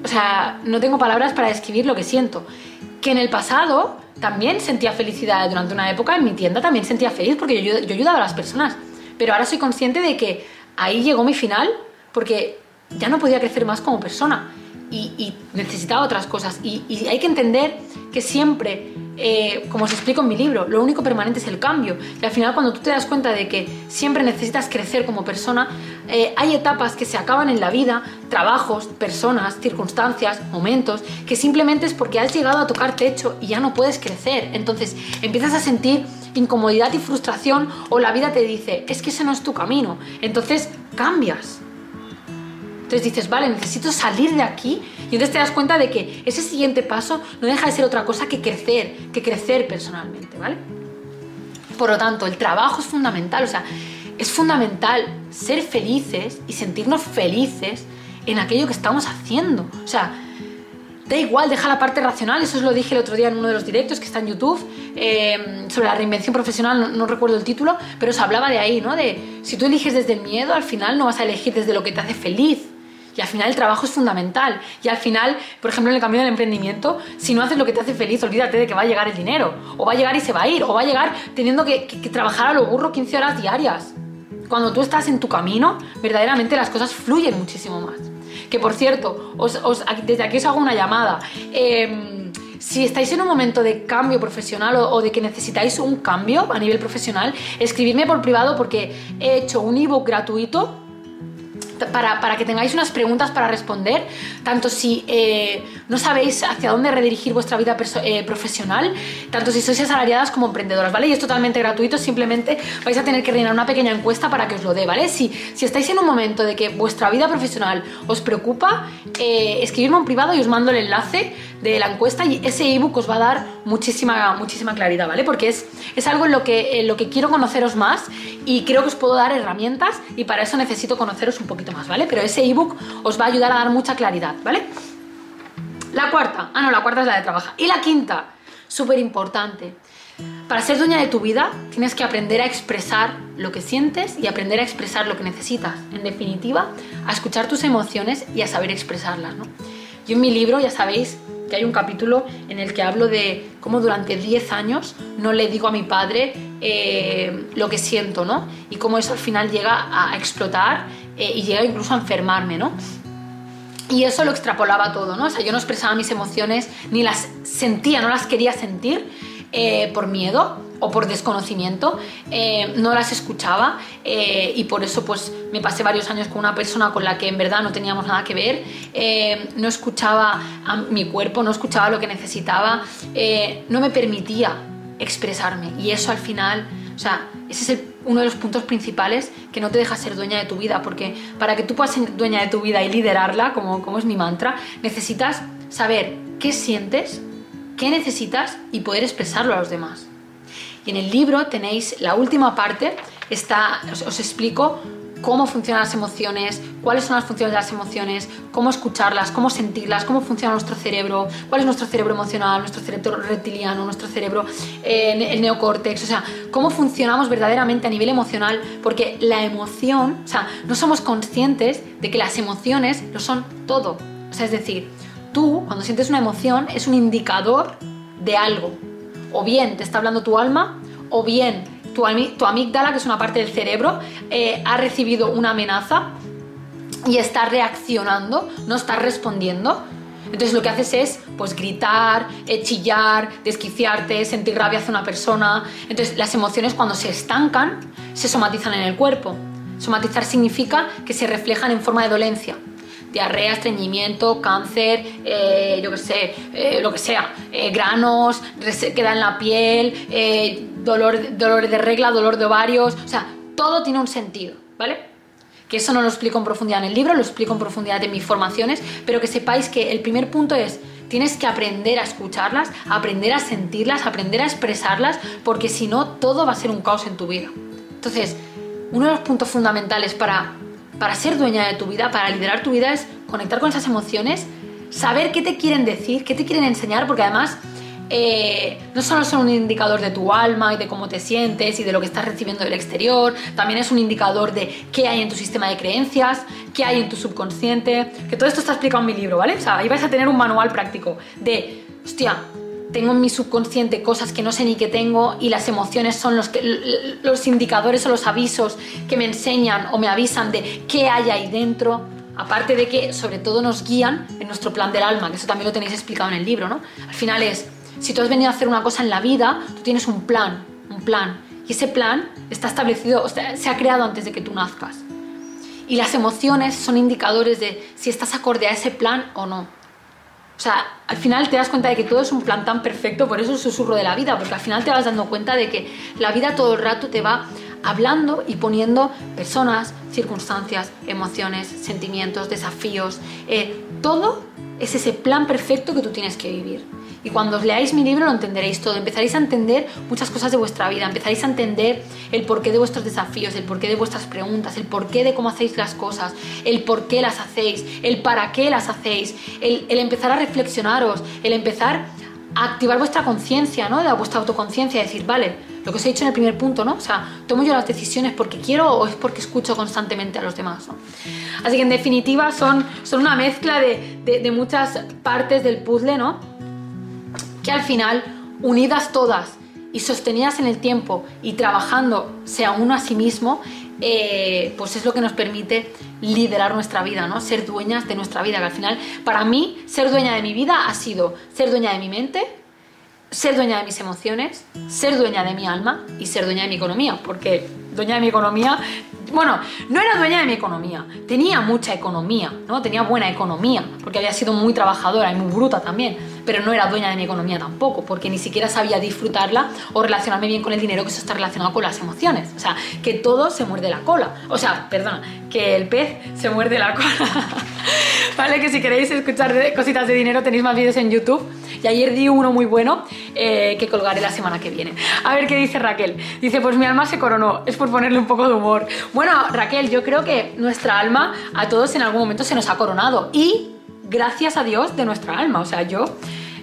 O sea, no tengo palabras para describir lo que siento. Que en el pasado también sentía felicidad durante una época, en mi tienda también sentía feliz porque yo, yo ayudaba a las personas. Pero ahora soy consciente de que ahí llegó mi final porque ya no podía crecer más como persona y, necesitaba otras cosas. Y, hay que entender que siempre, eh, como os explico en mi libro, lo único permanente es el cambio. Y al final cuando tú te das cuenta de que siempre necesitas crecer como persona, eh, hay etapas que se acaban en la vida, trabajos, personas, circunstancias, momentos, que simplemente es porque has llegado a tocar techo y ya no puedes crecer. Entonces empiezas a sentir incomodidad y frustración o la vida te dice, es que ese no es tu camino. Entonces cambias. Entonces dices, vale, necesito salir de aquí y entonces te das cuenta de que ese siguiente paso no deja de ser otra cosa que crecer, que crecer personalmente, ¿vale? Por lo tanto, el trabajo es fundamental, o sea, es fundamental ser felices y sentirnos felices en aquello que estamos haciendo. O sea, da igual, deja la parte racional, eso os lo dije el otro día en uno de los directos que está en YouTube, eh, sobre la reinvención profesional, no, recuerdo el título, pero os hablaba de ahí, ¿no? De si tú eliges desde el miedo, al final no vas a elegir desde lo que te hace feliz. Y al final el trabajo es fundamental. Y al final, por ejemplo, en el camino del emprendimiento, si no haces lo que te hace feliz, olvídate de que va a llegar el dinero. O va a llegar y se va a ir. O va a llegar teniendo que, trabajar a lo burro 15 horas diarias. Cuando tú estás en tu camino, verdaderamente las cosas fluyen muchísimo más. Que por cierto, desde aquí os hago una llamada. Em, si estáis en un momento de cambio profesional o, o, de que necesitáis un cambio a nivel profesional, escribidme por privado porque he hecho un ebook gratuito para, que tengáis unas preguntas para responder, tanto si eh, no sabéis hacia dónde redirigir vuestra vida eh, profesional, tanto si sois asalariadas como emprendedoras, ¿vale? Y es totalmente gratuito, simplemente vais a tener que rellenar una pequeña encuesta para que os lo dé, ¿vale? Si, si estáis en un momento de que vuestra vida profesional os preocupa, eh, escribidme en privado y os mando el enlace de la encuesta y ese ebook os va a dar muchísima, muchísima claridad, ¿vale? Porque es, es algo en lo, que, lo que quiero conoceros más y creo que os puedo dar herramientas y para eso necesito conoceros un poquito más, ¿vale? Pero ese ebook os va a ayudar a dar mucha claridad, ¿vale? La cuarta, ah no, la cuarta es la de trabajar. Y la quinta, súper importante. Para ser dueña de tu vida tienes que aprender a expresar lo que sientes y aprender a expresar lo que necesitas. En definitiva, a escuchar tus emociones y a saber expresarlas, ¿no? Yo en mi libro, ya sabéis, que hay un capítulo en el que hablo de cómo durante 10 años no le digo a mi padre eh, lo que siento, ¿no? Y cómo eso al final llega a explotar eh, y llega incluso a enfermarme, ¿no? Y eso lo extrapolaba todo, ¿no? O sea, yo no expresaba mis emociones, ni las sentía, no las quería sentir eh, por miedo o por desconocimiento, eh, no las escuchaba eh, y por eso pues me pasé varios años con una persona con la que en verdad no teníamos nada que ver, no escuchaba a mi cuerpo, no escuchaba lo que necesitaba, no me permitía expresarme y eso al final, o sea, ese es uno de los puntos principales que no te deja ser dueña de tu vida, porque para que tú puedas ser dueña de tu vida y liderarla, como, como es mi mantra, necesitas saber qué sientes, qué necesitas y poder expresarlo a los demás. Y en el libro tenéis la última parte, está, os, explico cómo funcionan las emociones, cuáles son las funciones de las emociones, cómo escucharlas, cómo sentirlas, cómo funciona nuestro cerebro, cuál es nuestro cerebro emocional, nuestro cerebro reptiliano, nuestro cerebro, eh, el neocórtex, o sea, cómo funcionamos verdaderamente a nivel emocional, porque la emoción, o sea, no somos conscientes de que las emociones lo son todo. O sea, es decir, tú cuando sientes una emoción es un indicador de algo. O bien te está hablando tu alma, o bien tu, tu amígdala, que es una parte del cerebro, eh, ha recibido una amenaza y está reaccionando, no está respondiendo. Entonces lo que haces es pues gritar, chillar, desquiciarte, sentir rabia hacia una persona. Entonces las emociones cuando se estancan se somatizan en el cuerpo. Somatizar significa que se reflejan en forma de dolencia diarrea, estreñimiento, cáncer, eh, yo qué sé, eh, lo que sea, eh, granos, queda en la piel, dolor, dolor de regla, dolor de ovarios, o sea, todo tiene un sentido, ¿vale? Que eso no lo explico en profundidad en el libro, lo explico en profundidad en mis formaciones, pero que sepáis que el primer punto es tienes que aprender a escucharlas, aprender a sentirlas, aprender a expresarlas, porque si no, todo va a ser un caos en tu vida. Entonces, uno de los puntos fundamentales para para ser dueña de tu vida, para liderar tu vida, es conectar con esas emociones, saber qué te quieren decir, qué te quieren enseñar, porque además eh, no solo son un indicador de tu alma y de cómo te sientes y de lo que estás recibiendo del exterior, también es un indicador de qué hay en tu sistema de creencias, qué hay en tu subconsciente, que todo esto está explicado en mi libro, ¿vale? O sea, ahí vais a tener un manual práctico de, hostia, tengo en mi subconsciente cosas que no sé ni que tengo y las emociones son los, los indicadores o los avisos que me enseñan o me avisan de qué hay ahí dentro. Aparte de que sobre todo nos guían en nuestro plan del alma, que eso también lo tenéis explicado en el libro, ¿no? Al final es, si tú has venido a hacer una cosa en la vida, tú tienes un plan, un plan. Y ese plan está establecido, se ha creado antes de que tú nazcas. Y las emociones son indicadores de si estás acorde a ese plan o no. O sea, al final te das cuenta de que todo es un plan tan perfecto, por eso es susurro de la vida, porque al final te vas dando cuenta de que la vida todo el rato te va hablando y poniendo personas, circunstancias, emociones, sentimientos, desafíos, eh, todo es ese plan perfecto que tú tienes que vivir. Y cuando os leáis mi libro lo entenderéis todo, empezaréis a entender muchas cosas de vuestra vida, empezaréis a entender el porqué de vuestros desafíos, el porqué de vuestras preguntas, el porqué de cómo hacéis las cosas, el por qué las hacéis, el para qué las hacéis, el, empezar a reflexionaros, el empezar a activar vuestra conciencia, ¿no? De vuestra autoconciencia, decir, vale, lo que os he dicho en el primer punto, ¿no? O sea, tomo yo las decisiones porque quiero o es porque escucho constantemente a los demás, ¿no? Así que en definitiva son, son una mezcla de, de muchas partes del puzzle, ¿no? Que al final, unidas todas y sostenidas en el tiempo y trabajando sea uno a sí mismo, eh, pues es lo que nos permite liderar nuestra vida, ¿no? Ser dueñas de nuestra vida, que al final, para mí, ser dueña de mi vida ha sido ser dueña de mi mente, ser dueña de mis emociones, ser dueña de mi alma y ser dueña de mi economía, porque dueña de mi economía bueno, no era dueña de mi economía, tenía mucha economía, ¿no? Tenía buena economía, porque había sido muy trabajadora y muy bruta también, pero no era dueña de mi economía tampoco, porque ni siquiera sabía disfrutarla o relacionarme bien con el dinero, que eso está relacionado con las emociones. O sea, que todo se muerde la cola. O sea, perdona, que el pez se muerde la cola. *laughs* *laughs* vale, que si queréis escuchar cositas de dinero tenéis más vídeos en YouTube. Y ayer di uno muy bueno eh, que colgaré la semana que viene. A ver qué dice Raquel. Dice, pues mi alma se coronó. Es por ponerle un poco de humor. Bueno, Raquel, yo creo que nuestra alma a todos en algún momento se nos ha coronado. Y gracias a Dios de nuestra alma. O sea, yo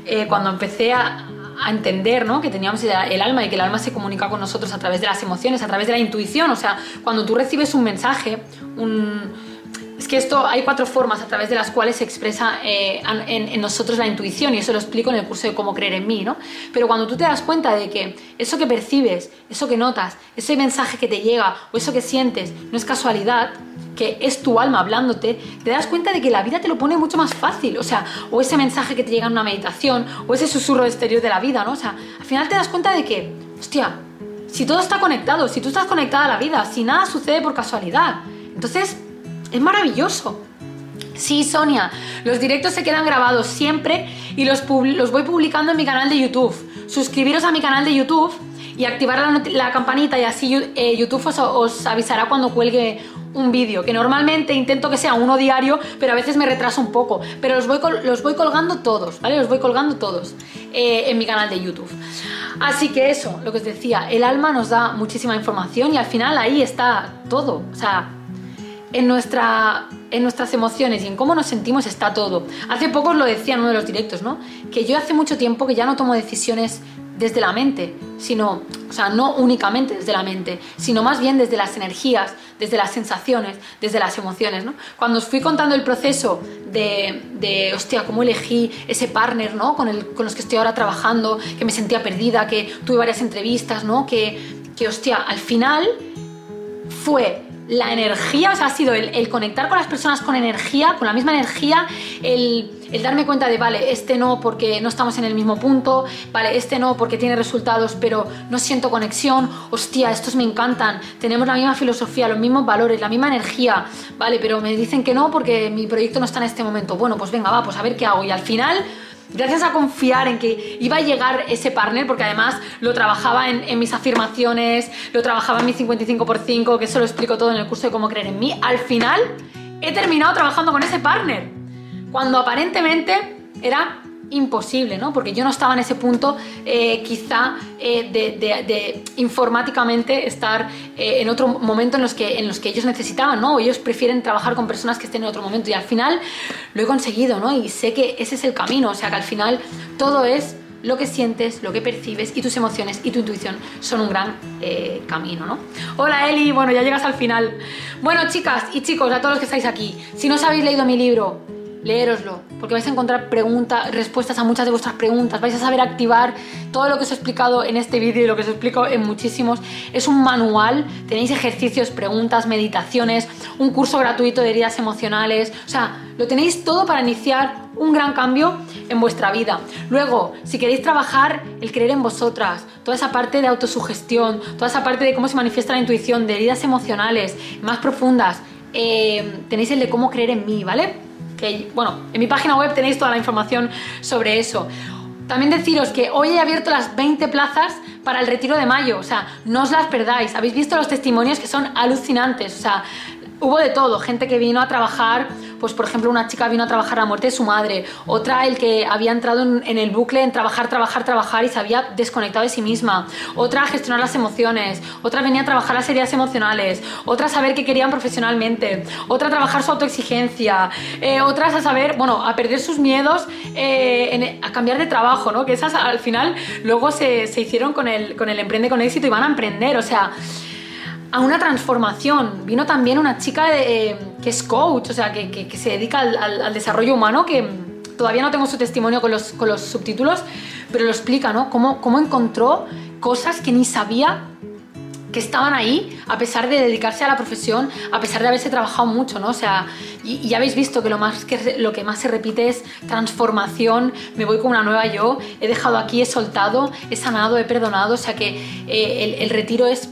eh, cuando empecé a, entender ¿no? que teníamos el alma y que el alma se comunica con nosotros a través de las emociones, a través de la intuición. O sea, cuando tú recibes un mensaje, un que esto hay cuatro formas a través de las cuales se expresa eh, en, nosotros la intuición y eso lo explico en el curso de cómo creer en mí, ¿no? Pero cuando tú te das cuenta de que eso que percibes, eso que notas, ese mensaje que te llega o eso que sientes no es casualidad, que es tu alma hablándote, te das cuenta de que la vida te lo pone mucho más fácil, o sea, o ese mensaje que te llega en una meditación, o ese susurro exterior de la vida, ¿no? O sea, al final te das cuenta de que, hostia, si todo está conectado, si tú estás conectada a la vida, si nada sucede por casualidad, entonces es maravilloso. Sí, Sonia, los directos se quedan grabados siempre y los, los voy publicando en mi canal de YouTube. Suscribiros a mi canal de YouTube y activar la, campanita y así eh, YouTube os, avisará cuando cuelgue un vídeo, que normalmente intento que sea uno diario, pero a veces me retraso un poco. Pero los voy, los voy colgando todos, ¿vale? Los voy colgando todos eh, en mi canal de YouTube. Así que eso, lo que os decía, el alma nos da muchísima información y al final ahí está todo. O sea, en, nuestra, en nuestras emociones y en cómo nos sentimos está todo. Hace poco lo decía en uno de los directos, ¿no? Que yo hace mucho tiempo que ya no tomo decisiones desde la mente, sino, o sea, no únicamente desde la mente, sino más bien desde las energías, desde las sensaciones, desde las emociones, ¿no? Cuando os fui contando el proceso de, de hostia, cómo elegí ese partner, ¿no? Con, el, con los que estoy ahora trabajando, que me sentía perdida, que tuve varias entrevistas, ¿no? Que, que hostia, al final fue la energía, o sea, ha sido el, conectar con las personas con energía, con la misma energía, el, darme cuenta de, vale, este no porque no estamos en el mismo punto, vale, este no porque tiene resultados pero no siento conexión, hostia, estos me encantan, tenemos la misma filosofía, los mismos valores, la misma energía, vale, pero me dicen que no porque mi proyecto no está en este momento, bueno, pues venga, va, pues a ver qué hago. Y al final gracias a confiar en que iba a llegar ese partner, porque además lo trabajaba en, mis afirmaciones, lo trabajaba en mi 55x5, que eso lo explico todo en el curso de cómo creer en mí, al final he terminado trabajando con ese partner, cuando aparentemente era imposible, ¿no? Porque yo no estaba en ese punto eh, quizá eh, de, informáticamente estar eh, en otro momento en los, que, en los que ellos necesitaban, ¿no? Ellos prefieren trabajar con personas que estén en otro momento y al final lo he conseguido, ¿no? Y sé que ese es el camino, o sea que al final todo es lo que sientes, lo que percibes y tus emociones y tu intuición son un gran camino, ¿no? Hola Eli, bueno, ya llegas al final. Bueno, chicas y chicos, a todos los que estáis aquí, si no os habéis leído mi libro, leeroslo, porque vais a encontrar preguntas, respuestas a muchas de vuestras preguntas, vais a saber activar todo lo que os he explicado en este vídeo y lo que os explico en muchísimos. Es un manual, tenéis ejercicios, preguntas, meditaciones, un curso gratuito de heridas emocionales, o sea, lo tenéis todo para iniciar un gran cambio en vuestra vida. Luego, si queréis trabajar el creer en vosotras, toda esa parte de autosugestión, toda esa parte de cómo se manifiesta la intuición, de heridas emocionales más profundas, eh, tenéis el de cómo creer en mí, ¿vale? Que, bueno, en mi página web tenéis toda la información sobre eso. También deciros que hoy he abierto las 20 plazas para el retiro de mayo, o sea, no os las perdáis. Habéis visto los testimonios que son alucinantes, o sea, hubo de todo, gente que vino a trabajar, pues por ejemplo una chica vino a trabajar a la muerte de su madre, otra el que había entrado en, el bucle en trabajar, trabajar, trabajar y se había desconectado de sí misma, otra a gestionar las emociones, otra venía a trabajar las heridas emocionales, otra a saber qué querían profesionalmente, otra a trabajar su autoexigencia, eh, otras a saber, bueno, a perder sus miedos, eh, a cambiar de trabajo, ¿no? Que esas al final luego se, se hicieron con el, con el Emprende con éxito y van a emprender, o sea a una transformación. Vino también una chica eh, que es coach, o sea, que, se dedica al, desarrollo humano, que todavía no tengo su testimonio con los, con los subtítulos, pero lo explica, ¿no? Cómo, cómo encontró cosas que ni sabía que estaban ahí a pesar de dedicarse a la profesión, a pesar de haberse trabajado mucho, ¿no? O sea, y, ya habéis visto que lo, más que lo que más se repite es transformación, me voy con una nueva yo, he dejado aquí, he soltado, he sanado, he perdonado, o sea que eh, el, el retiro es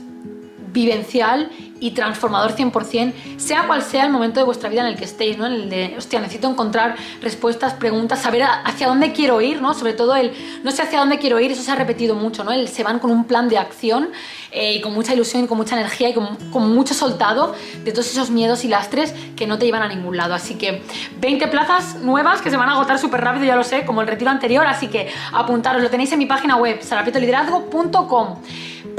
vivencial y transformador 100%, sea cual sea el momento de vuestra vida en el que estéis, ¿no? En el de, hostia, necesito encontrar respuestas, preguntas, saber hacia dónde quiero ir, ¿no? Sobre todo el, no sé hacia dónde quiero ir, eso se ha repetido mucho, ¿no? El, se van con un plan de acción eh, y con mucha ilusión y con mucha energía y con, con, mucho soltado de todos esos miedos y lastres que no te llevan a ningún lado. Así que 20 plazas nuevas que se van a agotar súper rápido, ya lo sé, como el retiro anterior, así que apuntaros, lo tenéis en mi página web, sarapetoliderazgo.com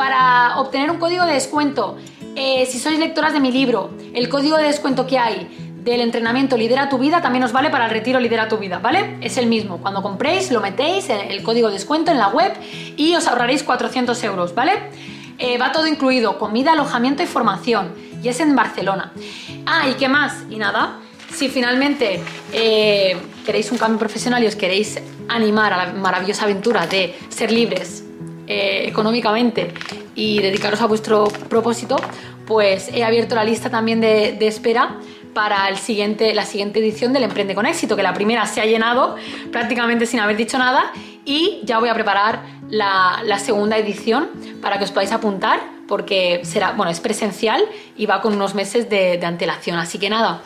para obtener un código de descuento eh, si sois lectoras de mi libro, el código de descuento que hay del entrenamiento Lidera tu vida también os vale para el retiro Lidera tu vida, ¿vale? Es el mismo. Cuando compréis, lo metéis, el código de descuento en la web y os ahorraréis 400 euros, ¿vale? Eh, va todo incluido, comida, alojamiento y formación. Y es en Barcelona. Ah, ¿y qué más? Y nada, si finalmente eh, queréis un cambio profesional y os queréis animar a la maravillosa aventura de ser libres económicamente y dedicaros a vuestro propósito, pues he abierto la lista también de, espera para el siguiente, la siguiente edición del Emprende con Éxito, que la primera se ha llenado prácticamente sin haber dicho nada y ya voy a preparar la, segunda edición para que os podáis apuntar porque será, bueno, es presencial y va con unos meses de, de, antelación. Así que nada,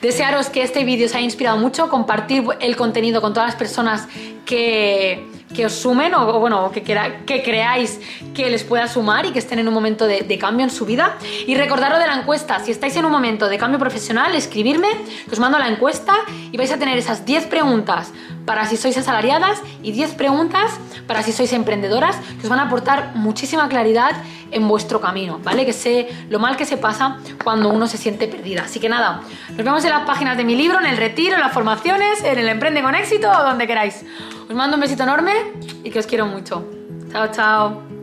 desearos que este vídeo os haya inspirado mucho, compartir el contenido con todas las personas que, que os sumen o, bueno, que, que creáis que les pueda sumar y que estén en un momento de, cambio en su vida. Y recordaros de la encuesta, si estáis en un momento de cambio profesional, escribirme, que os mando la encuesta y vais a tener esas 10 preguntas para si sois asalariadas y 10 preguntas para si sois emprendedoras que os van a aportar muchísima claridad en vuestro camino, ¿vale? Que sé lo mal que se pasa cuando uno se siente perdida. Así que nada, nos vemos en las páginas de mi libro, en el retiro, en las formaciones, en el Emprende con éxito o donde queráis. Os mando un besito enorme y que os quiero mucho. Chao, chao.